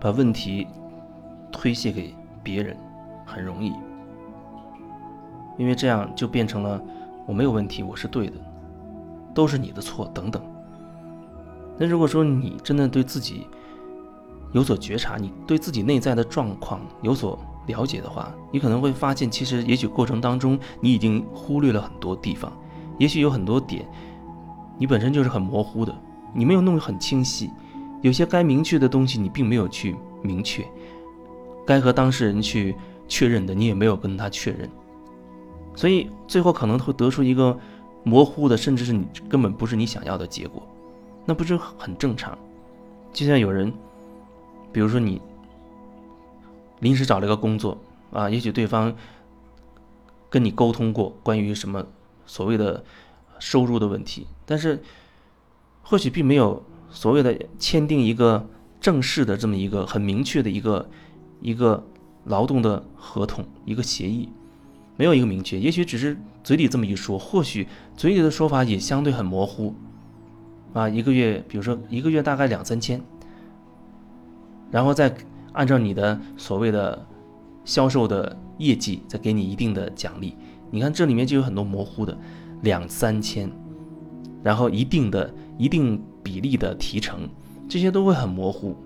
把问题推卸给别人很容易，因为这样就变成了我没有问题，我是对的，都是你的错等等。那如果说你真的对自己有所觉察，你对自己内在的状况有所了解的话，你可能会发现，其实也许过程当中你已经忽略了很多地方，也许有很多点你本身就是很模糊的，你没有弄得很清晰。有些该明确的东西，你并没有去明确；该和当事人去确认的，你也没有跟他确认。所以最后可能会得出一个模糊的，甚至是你根本不是你想要的结果，那不是很正常？就像有人，比如说你临时找了一个工作啊，也许对方跟你沟通过关于什么所谓的收入的问题，但是或许并没有。所谓的签订一个正式的这么一个很明确的一个一个劳动的合同一个协议，没有一个明确，也许只是嘴里这么一说，或许嘴里的说法也相对很模糊，啊，一个月，比如说一个月大概两三千，然后再按照你的所谓的销售的业绩再给你一定的奖励，你看这里面就有很多模糊的两三千，然后一定的一定。比例的提成，这些都会很模糊。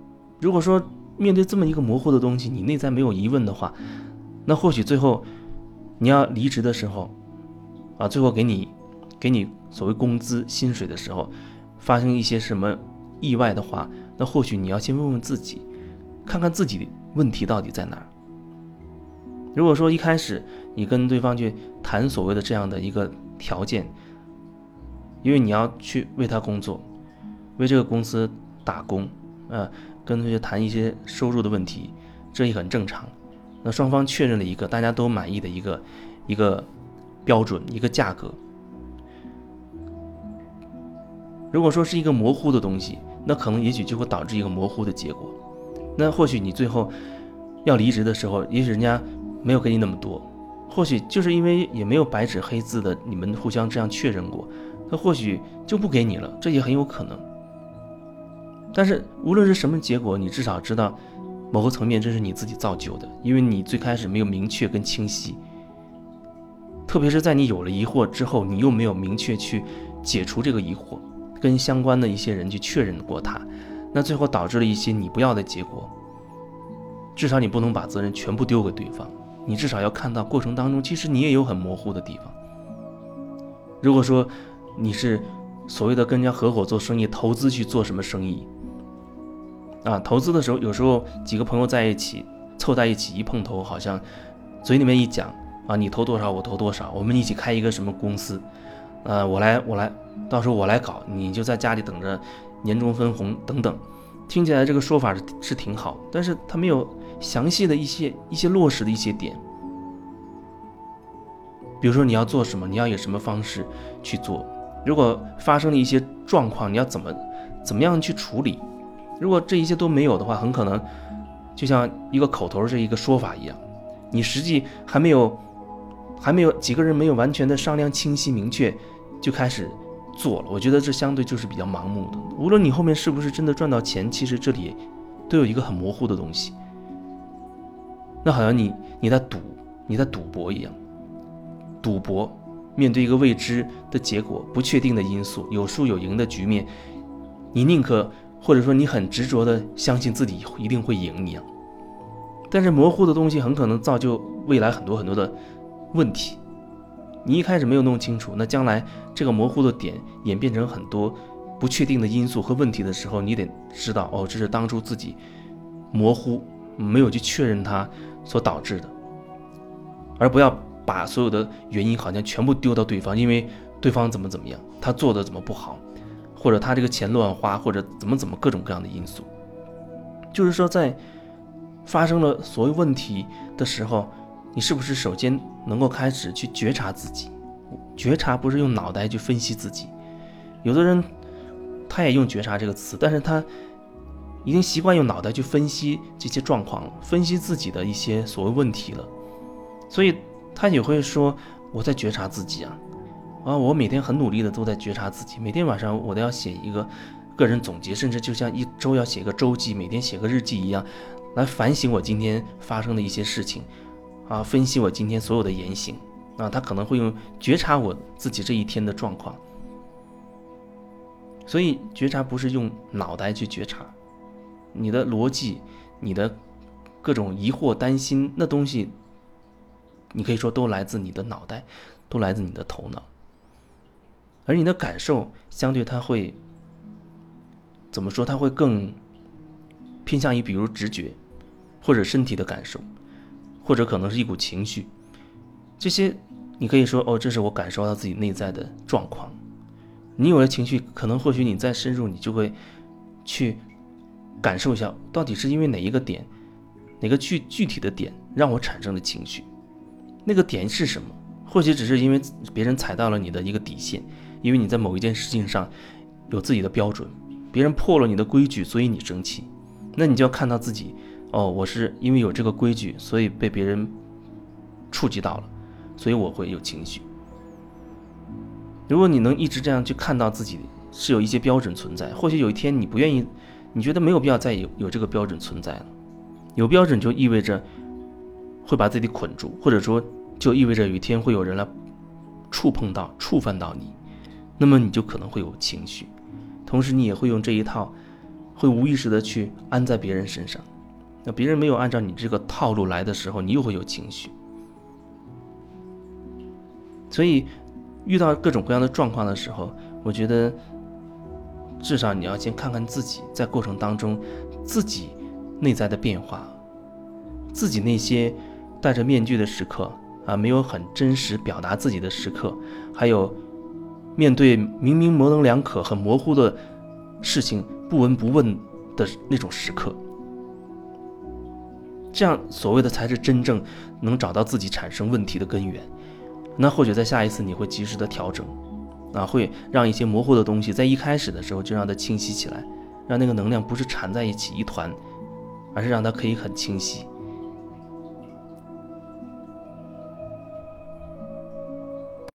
如果说面对这么一个模糊的东西，你内在没有疑问的话，那或许最后你要离职的时候，啊，最后给你给你所谓工资薪水的时候，发生一些什么意外的话，那或许你要先问问自己，看看自己问题到底在哪儿。如果说一开始你跟对方去谈所谓的这样的一个条件，因为你要去为他工作。为这个公司打工，啊，跟同学谈一些收入的问题，这也很正常。那双方确认了一个大家都满意的一个一个标准，一个价格。如果说是一个模糊的东西，那可能也许就会导致一个模糊的结果。那或许你最后要离职的时候，也许人家没有给你那么多，或许就是因为也没有白纸黑字的你们互相这样确认过，那或许就不给你了，这也很有可能。但是无论是什么结果，你至少知道，某个层面这是你自己造就的，因为你最开始没有明确跟清晰。特别是在你有了疑惑之后，你又没有明确去解除这个疑惑，跟相关的一些人去确认过它，那最后导致了一些你不要的结果。至少你不能把责任全部丢给对方，你至少要看到过程当中，其实你也有很模糊的地方。如果说你是所谓的跟人家合伙做生意、投资去做什么生意？啊，投资的时候，有时候几个朋友在一起凑在一起一碰头，好像嘴里面一讲啊，你投多少，我投多少，我们一起开一个什么公司，呃，我来我来，到时候我来搞，你就在家里等着年终分红等等，听起来这个说法是是挺好，但是他没有详细的一些一些落实的一些点，比如说你要做什么，你要以什么方式去做，如果发生了一些状况，你要怎么怎么样去处理。如果这一切都没有的话，很可能就像一个口头这一个说法一样，你实际还没有，还没有几个人没有完全的商量清晰明确，就开始做了。我觉得这相对就是比较盲目的。无论你后面是不是真的赚到钱，其实这里都有一个很模糊的东西。那好像你你在赌，你在赌博一样，赌博面对一个未知的结果、不确定的因素、有输有赢的局面，你宁可。或者说你很执着的相信自己一定会赢一样，但是模糊的东西很可能造就未来很多很多的问题。你一开始没有弄清楚，那将来这个模糊的点演变成很多不确定的因素和问题的时候，你得知道哦，这是当初自己模糊没有去确认它所导致的，而不要把所有的原因好像全部丢到对方，因为对方怎么怎么样，他做的怎么不好。或者他这个钱乱花，或者怎么怎么各种各样的因素，就是说在发生了所有问题的时候，你是不是首先能够开始去觉察自己？觉察不是用脑袋去分析自己，有的人他也用觉察这个词，但是他已经习惯用脑袋去分析这些状况了，分析自己的一些所谓问题了，所以他也会说我在觉察自己啊。啊，我每天很努力的都在觉察自己，每天晚上我都要写一个个人总结，甚至就像一周要写个周记，每天写个日记一样，来反省我今天发生的一些事情，啊，分析我今天所有的言行，啊，他可能会用觉察我自己这一天的状况。所以觉察不是用脑袋去觉察，你的逻辑，你的各种疑惑、担心，那东西，你可以说都来自你的脑袋，都来自你的头脑。而你的感受相对它会怎么说？它会更偏向于比如直觉，或者身体的感受，或者可能是一股情绪。这些你可以说哦，这是我感受到自己内在的状况。你有了情绪，可能或许你再深入，你就会去感受一下，到底是因为哪一个点，哪个具具体的点让我产生了情绪？那个点是什么？或许只是因为别人踩到了你的一个底线，因为你在某一件事情上有自己的标准，别人破了你的规矩，所以你生气。那你就要看到自己，哦，我是因为有这个规矩，所以被别人触及到了，所以我会有情绪。如果你能一直这样去看到自己是有一些标准存在，或许有一天你不愿意，你觉得没有必要再有有这个标准存在了。有标准就意味着会把自己捆住，或者说就意味着有一天会有人来触碰到、触犯到你，那么你就可能会有情绪，同时你也会用这一套，会无意识的去安在别人身上。那别人没有按照你这个套路来的时候，你又会有情绪。所以。遇到各种各样的状况的时候，我觉得至少你要先看看自己在过程当中自己内在的变化，自己那些戴着面具的时刻啊，没有很真实表达自己的时刻，还有面对明明模棱两可、很模糊的事情不闻不问的那种时刻，这样所谓的才是真正能找到自己产生问题的根源。那或许在下一次你会及时的调整，啊，会让一些模糊的东西在一开始的时候就让它清晰起来，让那个能量不是缠在一起一团，而是让它可以很清晰。